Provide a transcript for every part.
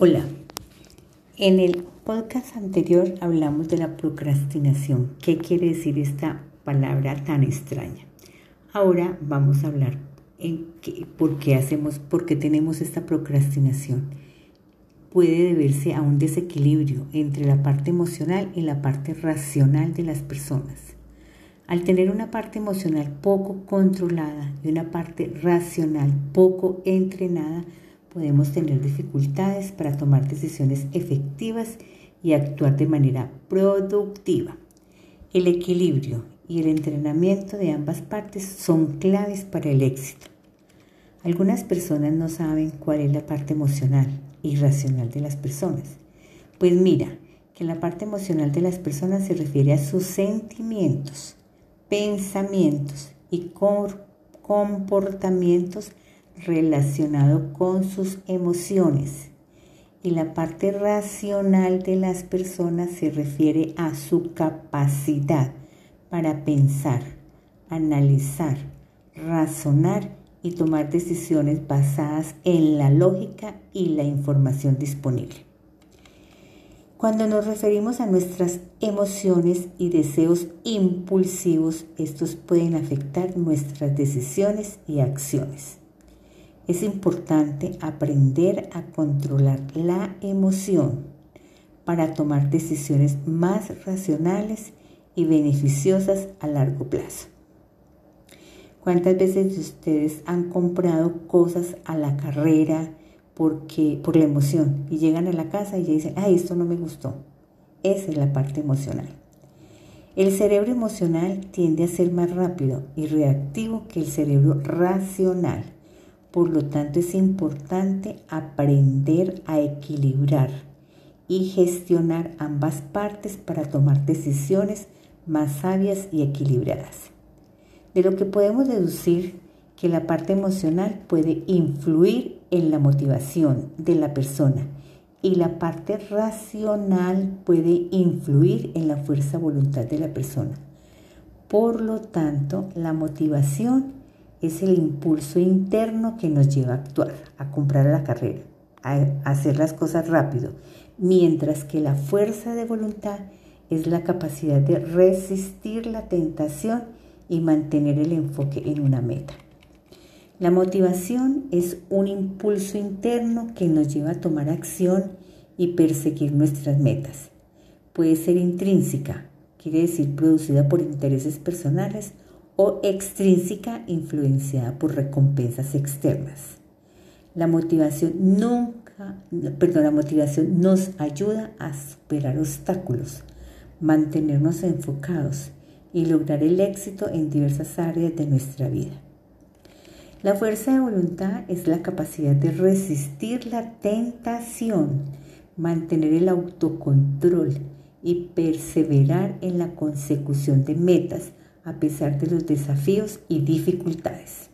Hola, en el podcast anterior hablamos de la procrastinación. ¿Qué quiere decir esta palabra tan extraña? Ahora vamos a hablar en qué, por qué hacemos, por qué tenemos esta procrastinación. Puede deberse a un desequilibrio entre la parte emocional y la parte racional de las personas. Al tener una parte emocional poco controlada y una parte racional poco entrenada, podemos tener dificultades para tomar decisiones efectivas y actuar de manera productiva. El equilibrio y el entrenamiento de ambas partes son claves para el éxito. Algunas personas no saben cuál es la parte emocional y racional de las personas. Pues mira, que la parte emocional de las personas se refiere a sus sentimientos, pensamientos y comportamientos relacionado con sus emociones y la parte racional de las personas se refiere a su capacidad para pensar, analizar, razonar y tomar decisiones basadas en la lógica y la información disponible. Cuando nos referimos a nuestras emociones y deseos impulsivos, estos pueden afectar nuestras decisiones y acciones. Es importante aprender a controlar la emoción para tomar decisiones más racionales y beneficiosas a largo plazo. ¿Cuántas veces ustedes han comprado cosas a la carrera porque, por la emoción y llegan a la casa y dicen, ay, esto no me gustó? Esa es la parte emocional. El cerebro emocional tiende a ser más rápido y reactivo que el cerebro racional por lo tanto, es importante aprender a equilibrar y gestionar ambas partes para tomar decisiones más sabias y equilibradas. De lo que podemos deducir que la parte emocional puede influir en la motivación de la persona y la parte racional puede influir en la fuerza voluntad de la persona. Por lo tanto, la motivación es el impulso interno que nos lleva a actuar, a comprar la carrera, a hacer las cosas rápido, mientras que la fuerza de voluntad es la capacidad de resistir la tentación y mantener el enfoque en una meta. La motivación es un impulso interno que nos lleva a tomar acción y perseguir nuestras metas. Puede ser intrínseca, quiere decir producida por intereses personales o extrínseca influenciada por recompensas externas. La motivación nunca, perdón, la motivación nos ayuda a superar obstáculos, mantenernos enfocados y lograr el éxito en diversas áreas de nuestra vida. La fuerza de voluntad es la capacidad de resistir la tentación, mantener el autocontrol y perseverar en la consecución de metas a pesar de los desafíos y dificultades.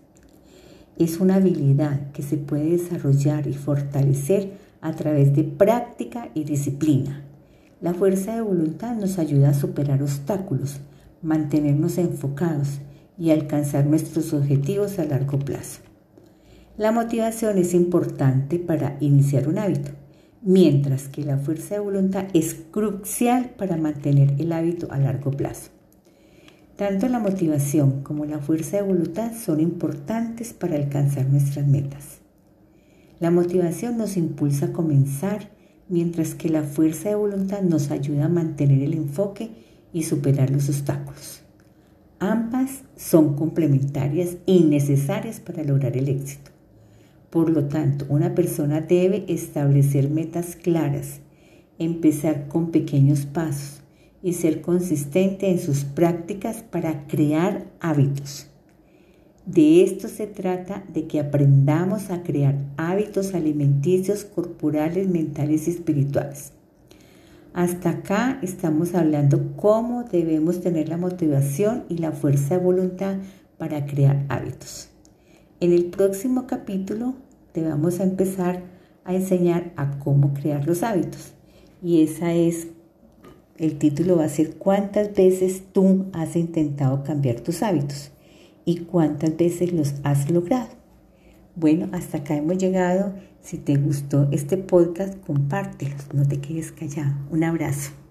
Es una habilidad que se puede desarrollar y fortalecer a través de práctica y disciplina. La fuerza de voluntad nos ayuda a superar obstáculos, mantenernos enfocados y alcanzar nuestros objetivos a largo plazo. La motivación es importante para iniciar un hábito, mientras que la fuerza de voluntad es crucial para mantener el hábito a largo plazo. Tanto la motivación como la fuerza de voluntad son importantes para alcanzar nuestras metas. La motivación nos impulsa a comenzar, mientras que la fuerza de voluntad nos ayuda a mantener el enfoque y superar los obstáculos. Ambas son complementarias y necesarias para lograr el éxito. Por lo tanto, una persona debe establecer metas claras, empezar con pequeños pasos, y ser consistente en sus prácticas para crear hábitos. De esto se trata de que aprendamos a crear hábitos alimenticios, corporales, mentales y espirituales. Hasta acá estamos hablando cómo debemos tener la motivación y la fuerza de voluntad para crear hábitos. En el próximo capítulo te vamos a empezar a enseñar a cómo crear los hábitos. Y esa es el título va a ser ¿Cuántas veces tú has intentado cambiar tus hábitos? ¿Y cuántas veces los has logrado? Bueno, hasta acá hemos llegado. Si te gustó este podcast, compártelo, no te quedes callado. Un abrazo.